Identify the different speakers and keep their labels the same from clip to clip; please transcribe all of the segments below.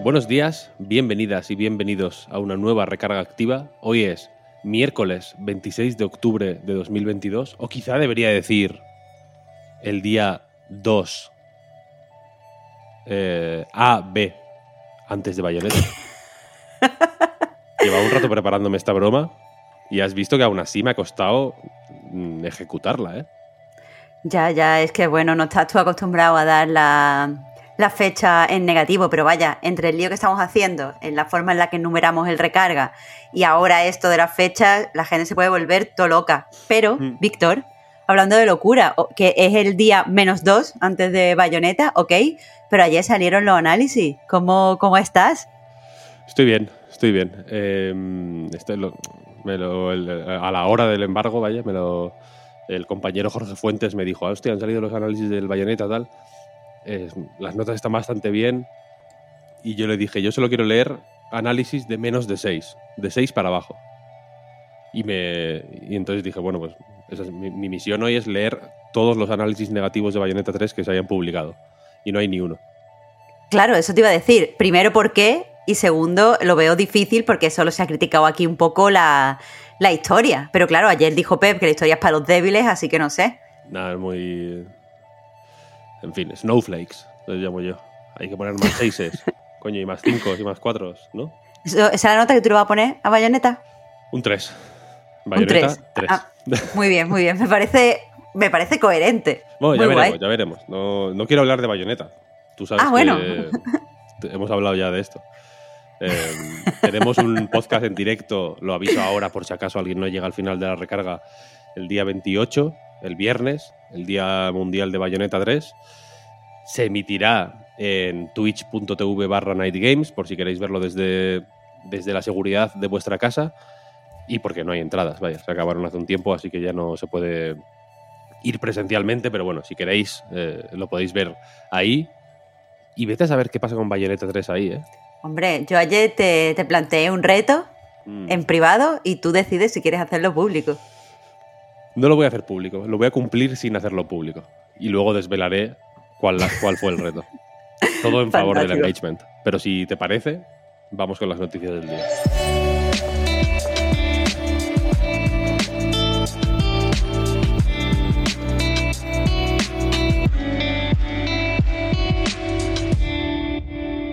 Speaker 1: Buenos días, bienvenidas y bienvenidos a una nueva recarga activa. Hoy es miércoles 26 de octubre de 2022, o quizá debería decir el día 2 eh, A, B, antes de Bayonetta. Llevaba un rato preparándome esta broma y has visto que aún así me ha costado mm, ejecutarla, ¿eh?
Speaker 2: Ya, ya, es que bueno, no estás tú acostumbrado a dar la, la fecha en negativo, pero vaya, entre el lío que estamos haciendo, en la forma en la que enumeramos el recarga y ahora esto de las fechas, la gente se puede volver todo loca. Pero,
Speaker 1: Mm.
Speaker 2: Víctor, hablando de locura, que es el día menos dos antes de Bayonetta, ok, pero ayer salieron los análisis. ¿Cómo, cómo estás?
Speaker 1: Estoy bien, estoy bien. Eh, estoy lo- me lo- el- a la hora del embargo, vaya, me lo, el compañero Jorge Fuentes me dijo, "Ah, hostia, han salido los análisis del Bayonetta, tal. Eh, las notas están bastante bien. Y yo le dije, yo solo quiero leer análisis de menos de 6, de 6 para abajo. Y, me, y entonces dije, bueno, pues esa es mi, mi misión hoy es leer todos los análisis negativos de Bayonetta 3 que se hayan publicado. Y no hay ni uno.
Speaker 2: Claro, eso te iba a decir. Primero, ¿por qué? Y segundo, lo veo difícil porque solo se ha criticado aquí un poco la, la historia. Pero claro, ayer dijo Pep que la historia es para los débiles, así que no sé.
Speaker 1: Nada, es muy. En fin, snowflakes, los llamo yo. Hay que poner más seises. Coño, y más cinco y más cuatro, ¿no?
Speaker 2: ¿Esa es la nota que tú le vas a poner a Bayonetta?
Speaker 1: Un 3.
Speaker 2: Un
Speaker 1: Bayonetta,
Speaker 2: 3.
Speaker 1: 3.
Speaker 2: Ah, muy bien, muy bien. Me parece, me parece coherente.
Speaker 1: bueno, ya
Speaker 2: muy
Speaker 1: veremos,
Speaker 2: guay.
Speaker 1: ya veremos. No, no quiero hablar de Bayonetta. Tú sabes
Speaker 2: Ah, bueno.
Speaker 1: que te- hemos hablado ya de esto. Eh, tenemos un podcast en directo, lo aviso ahora por si acaso alguien no llega al final de la recarga, el día 28, el viernes, el Día Mundial de Bayonetta 3. Se emitirá en twitch.tv barra Night Games, por si queréis verlo desde, desde la seguridad de vuestra casa. Y porque no hay entradas, vaya, se acabaron hace un tiempo, así que ya no se puede ir presencialmente, pero bueno, si queréis, eh, lo podéis ver ahí. Y vete a saber qué pasa con Bayonetta 3 ahí, ¿eh?
Speaker 2: Hombre, yo ayer te, te planteé un reto
Speaker 1: Mm.
Speaker 2: en privado y tú decides si quieres hacerlo público.
Speaker 1: No lo voy a hacer público, lo voy a cumplir sin hacerlo público. Y luego desvelaré cuál, cuál fue el reto. Todo en favor del engagement. Pero si te parece, vamos con las noticias del día.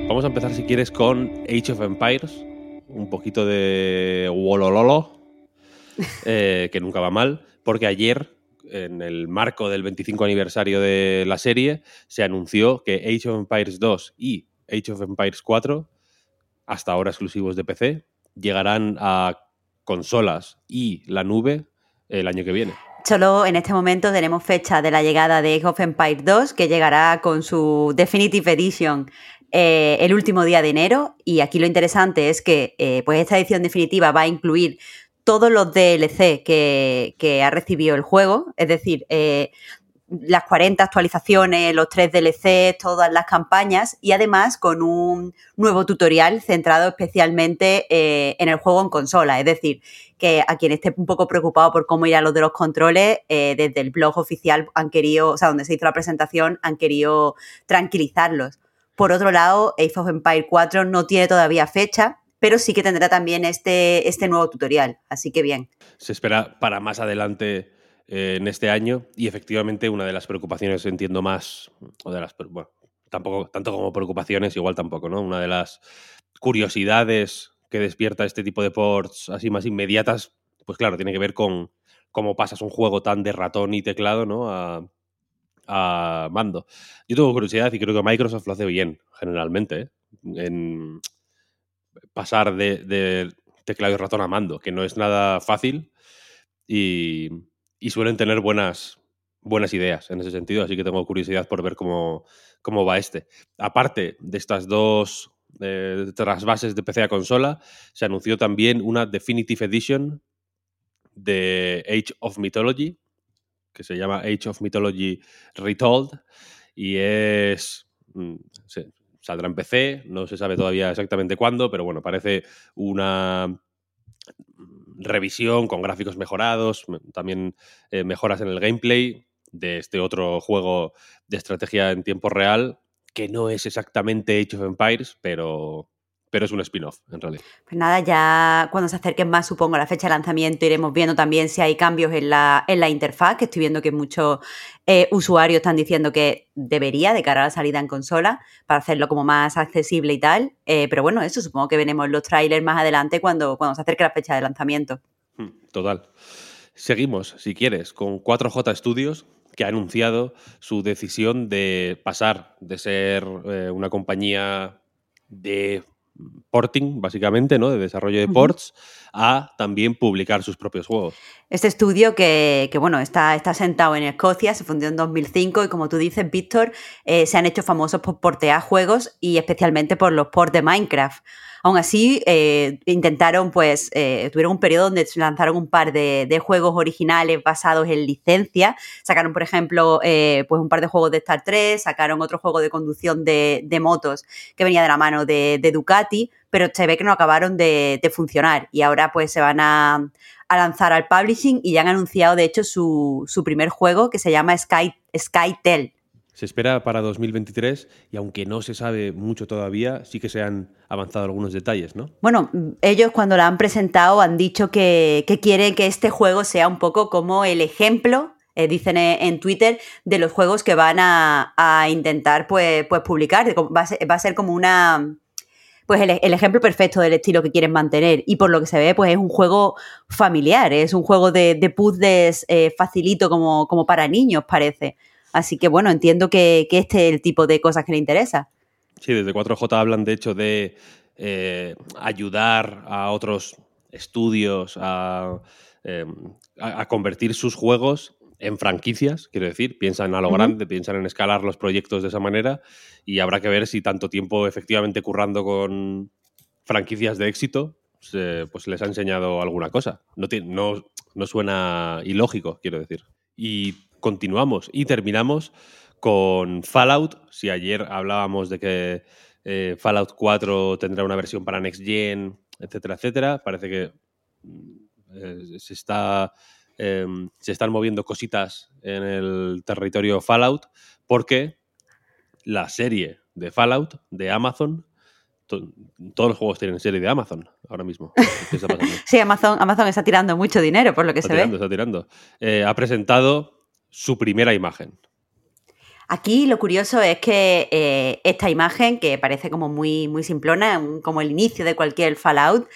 Speaker 1: Vamos a empezar, si quieres, con Age of Empires. Un poquito de Wolololo, eh, que nunca va mal, porque ayer, en el marco del 25 aniversario de la serie, se anunció que Age of Empires 2 y Age of Empires 4, hasta ahora exclusivos de PC, llegarán a consolas y la nube el año que viene.
Speaker 2: Solo en este momento tenemos fecha de la llegada de Age of Empires 2, que llegará con su Definitive Edition eh, el último día de enero. Y aquí lo interesante es que eh, pues esta edición definitiva va a incluir todos los DLC que, ha recibido el juego, es decir, eh, las 40 actualizaciones, los 3 DLC, todas las campañas y además con un nuevo tutorial centrado especialmente eh, en el juego en consola. Es decir, que a quien esté un poco preocupado por cómo irán los de los controles, eh, desde el blog oficial han querido, o sea, donde se hizo la presentación, han querido tranquilizarlos. Por otro lado, Age of Empire 4 no tiene todavía fecha, pero sí que tendrá también este, este nuevo tutorial. Así que bien.
Speaker 1: Se espera para más adelante eh, en este año y efectivamente una de las preocupaciones entiendo más, o de las, bueno, tampoco, tanto como preocupaciones, igual tampoco, ¿no? Una de las curiosidades que despierta este tipo de ports así más inmediatas, pues claro, tiene que ver con cómo pasas un juego tan de ratón y teclado, ¿no? A, a mando. Yo tengo curiosidad y creo que Microsoft lo hace bien, generalmente, ¿eh? en pasar de, de teclado y ratón a mando, que no es nada fácil y, y suelen tener buenas, buenas ideas en ese sentido, así que tengo curiosidad por ver cómo, cómo va este. Aparte de estas dos eh, trasvases de PC a consola, se anunció también una Definitive Edition de Age of Mythology, que se llama Age of Mythology Retold, y es... Mm, saldrá en PC, no se sabe todavía exactamente cuándo, pero bueno, parece una revisión con gráficos mejorados, también eh, mejoras en el gameplay de este otro juego de estrategia en tiempo real, que no es exactamente Age of Empires, pero, pero es un spin-off, en realidad.
Speaker 2: Pues nada, ya cuando se acerquen más, supongo, a la fecha de lanzamiento, iremos viendo también si hay cambios en la, en la interfaz, que estoy viendo que muchos eh, usuarios están diciendo que debería de cara a la salida en consola, para hacerlo como más accesible y tal. Eh, pero bueno, eso supongo que veremos los trailers más adelante cuando, cuando se acerque la fecha de lanzamiento.
Speaker 1: Hmm, total. Seguimos, si quieres, con 4J Studios, que ha anunciado su decisión de pasar de ser eh, una compañía de porting, básicamente, ¿no? De desarrollo de ports, a también publicar sus propios juegos.
Speaker 2: Este estudio que, bueno, está, está sentado en Escocia, se fundió en 2005 y como tú dices, Víctor, eh, se han hecho famosos por portear juegos y especialmente por los ports de Minecraft. Aún así, eh, intentaron, pues, eh, tuvieron un periodo donde lanzaron un par de, juegos originales basados en licencia. Sacaron, por ejemplo, eh, pues un par de juegos de Star 3, sacaron otro juego de conducción de, motos que venía de la mano de, Ducati, pero se ve que no acabaron de, funcionar y ahora pues se van a, lanzar al publishing y ya han anunciado, de hecho, su, su primer juego que se llama Sky, Skytel
Speaker 1: se espera para 2023 y aunque no se sabe mucho todavía, sí que se han avanzado algunos detalles, ¿no?
Speaker 2: Bueno, ellos cuando la han presentado han dicho que, quieren que este juego sea un poco como el ejemplo eh, dicen en Twitter, de los juegos que van a, intentar pues, pues publicar. Va a, ser, como una. Pues el, ejemplo perfecto del estilo que quieren mantener. Y por lo que se ve, pues es un juego familiar, es un juego de, de puzzles eh, facilito como, como para niños, parece. Así que bueno, entiendo que, este es el tipo de cosas que le interesa.
Speaker 1: Sí, desde 4J hablan de hecho de eh, ayudar a otros estudios eh, a, convertir sus juegos en franquicias, quiero decir, piensan a lo grande, piensan en escalar los proyectos de esa manera y habrá que ver si tanto tiempo efectivamente currando con franquicias de éxito pues les ha enseñado alguna cosa. No, no, no suena ilógico, quiero decir. Y continuamos y terminamos con Fallout. Si ayer hablábamos de que eh, Fallout 4 tendrá una versión para Next Gen, etcétera, etcétera, parece que eh, se, está, em, se están moviendo cositas en el territorio Fallout porque la serie de Fallout de Amazon todos los juegos tienen serie de Amazon ahora mismo.
Speaker 2: sí, Amazon, Amazon está tirando mucho dinero, por lo que
Speaker 1: se
Speaker 2: ve.
Speaker 1: Está tirando. Eh, ha presentado su primera imagen.
Speaker 2: Aquí lo curioso es que eh, esta imagen, que parece como muy, muy simplona, como el inicio de cualquier Fallout,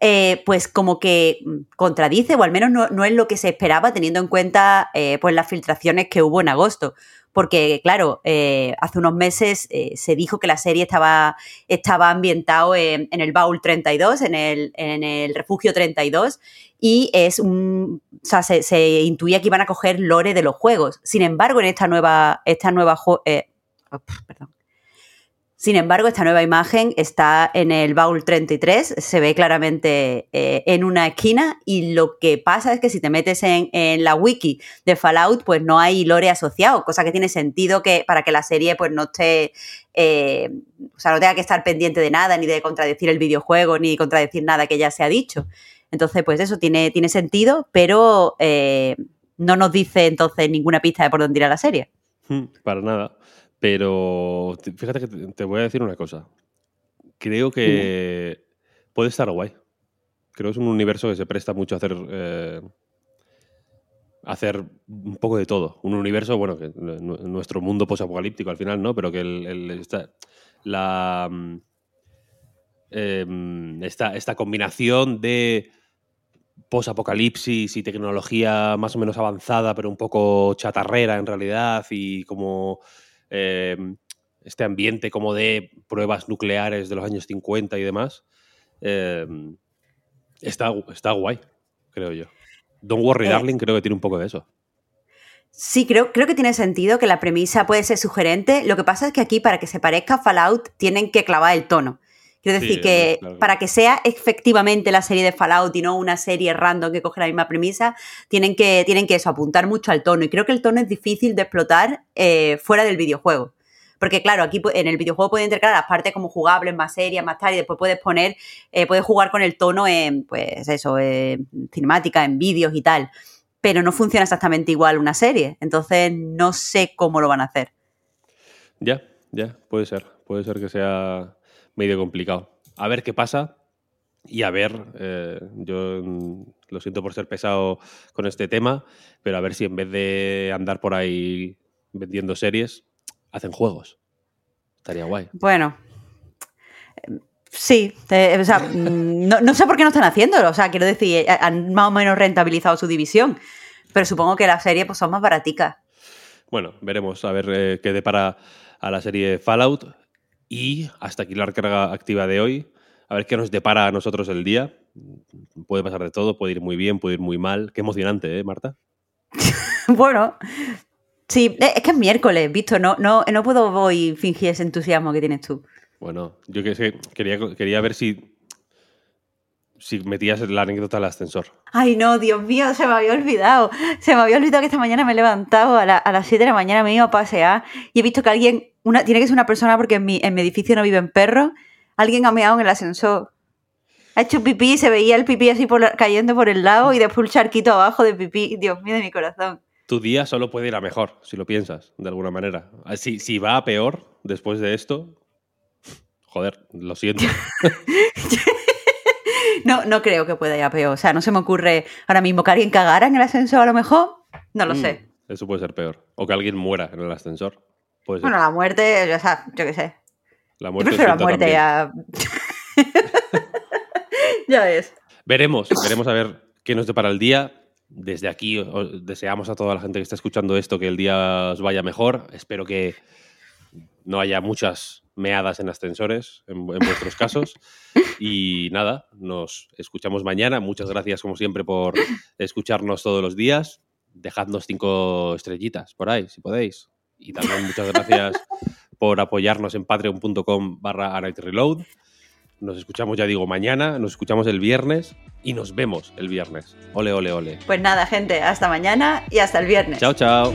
Speaker 2: eh, pues como que contradice, o al menos no, es lo que se esperaba, teniendo en cuenta eh, pues las filtraciones que hubo en agosto porque claro, eh, hace unos meses eh, se dijo que la serie estaba, estaba ambientado en, el Baúl 32, en el, en el Refugio 32, y es un, o sea, se, intuía que iban a coger lore de los juegos. Sin embargo, en esta nueva, esta nueva eh, oh, perdón, sin embargo, esta nueva imagen está en el baúl 33, se ve claramente eh, en una esquina y lo que pasa es que si te metes en, la wiki de Fallout, pues no hay lore asociado, cosa que tiene sentido que para que la serie pues no esté, eh, o sea, no tenga que estar pendiente de nada, ni de contradecir el videojuego, ni contradecir nada que ya se ha dicho. Entonces, pues eso tiene, tiene sentido, pero eh, no nos dice entonces ninguna pista de por dónde irá la serie.
Speaker 1: Para nada. Pero fíjate que te voy a decir una cosa. Creo que puede estar guay. Creo que es un universo que se presta mucho a hacer, eh, hacer un poco de todo. Un universo, bueno, que nuestro mundo posapocalíptico al final, ¿no? Pero que el, la, mm, em, esta, esta combinación de posapocalipsis y tecnología más o menos avanzada, pero un poco chatarrera en realidad, y como Em, este ambiente como de pruebas nucleares de los años 50 y demás, em, está, está guay, creo yo. Don't Worry eh, Darling creo que tiene un poco de eso.
Speaker 2: Sí, creo, creo que tiene sentido que la premisa puede ser sugerente. Lo que pasa es que aquí, para que se parezca a Fallout, tienen que clavar el tono. Quiero decir
Speaker 1: Sí,
Speaker 2: que
Speaker 1: claro.
Speaker 2: para que sea efectivamente la serie de Fallout y no una serie random que coge la misma premisa, tienen que, tienen que eso, apuntar mucho al tono. Y creo que el tono es difícil de explotar eh, fuera del videojuego. Porque claro, aquí en el videojuego puedes intercalar las partes como jugables, más serias, más tal, y después puedes poner, eh, puedes jugar con el tono en, pues eso, en cinemática, en vídeos y tal. Pero no funciona exactamente igual una serie. Entonces no sé cómo lo van a hacer.
Speaker 1: Ya, ya, puede ser. Puede ser que sea medio complicado. A ver qué pasa y a ver, eh, yo mm, lo siento por ser pesado con este tema, pero a ver si en vez de andar por ahí vendiendo series, hacen juegos. Estaría guay.
Speaker 2: Bueno. Sí, eh, o sea, mm, no, no sé por qué no están haciéndolo. O sea, quiero decir, eh, han más o menos rentabilizado su división. Pero supongo que las series pues, son más baraticas.
Speaker 1: Bueno, veremos a ver eh, qué depara a la serie Fallout. Y hasta aquí la recarga activa de hoy. A ver qué nos depara a nosotros el día. Puede pasar de todo, puede ir muy bien, puede ir muy mal. Qué emocionante, ¿eh, Marta?
Speaker 2: Bueno, sí, eh, es que es miércoles, visto. No, no, no puedo hoy fingir ese entusiasmo que tienes tú.
Speaker 1: Bueno, yo que sé, quería, quería ver si, si metías la anécdota al ascensor.
Speaker 2: Ay, no, Dios mío, se me había olvidado. Se me había olvidado que esta mañana me he levantado a, la- a las 7 de la mañana, me he ido a pasear y he visto que alguien, una, tiene que ser una persona porque en mi, en mi edificio no viven perros, alguien ha meado en el ascensor. Ha hecho pipí y se veía el pipí así por la- cayendo por el lado y después un charquito abajo de pipí. Dios mío de mi corazón.
Speaker 1: Tu día solo puede ir a mejor, si lo piensas, de alguna manera. Ah, Si, si va a peor después de esto, joder, lo siento.
Speaker 2: No, no creo que pueda ir a peor. O sea, no se me ocurre ahora mismo que alguien cagara en el ascensor a lo mejor. No lo
Speaker 1: Mm,
Speaker 2: sé.
Speaker 1: Eso puede ser peor. O que alguien muera en el ascensor. Puede ser.
Speaker 2: Bueno, la muerte, o sea, yo qué sé.
Speaker 1: la
Speaker 2: Yo
Speaker 1: muerte
Speaker 2: prefiero la
Speaker 1: sienta
Speaker 2: muerte
Speaker 1: también.
Speaker 2: ya. ya ves.
Speaker 1: Veremos, veremos a ver qué nos depara el día. Desde aquí os deseamos a toda la gente que está escuchando esto que el día os vaya mejor. Espero que no haya muchas meadas en ascensores en, en vuestros casos. Y nada, nos escuchamos mañana. Muchas gracias, como siempre, por escucharnos todos los días. Dejadnos cinco estrellitas por ahí, si podéis. Y también muchas gracias por apoyarnos en patreon.com barra Reload. Nos escuchamos, ya digo, mañana, nos escuchamos el viernes y nos vemos el viernes. Ole, ole, ole.
Speaker 2: Pues nada, gente, hasta mañana y hasta el viernes.
Speaker 1: Chao, chao.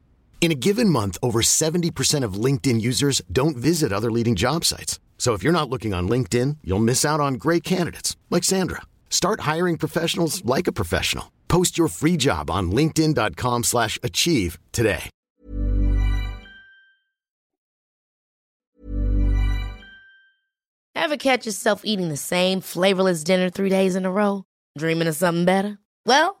Speaker 3: In a given month, over 70% of LinkedIn users don't visit other leading job sites. So if you're not looking on LinkedIn, you'll miss out on great candidates like Sandra. Start hiring professionals like a professional. Post your free job on linkedin.com/achieve today.
Speaker 4: Ever catch yourself eating the same flavorless dinner three days in a row? Dreaming of something better? Well,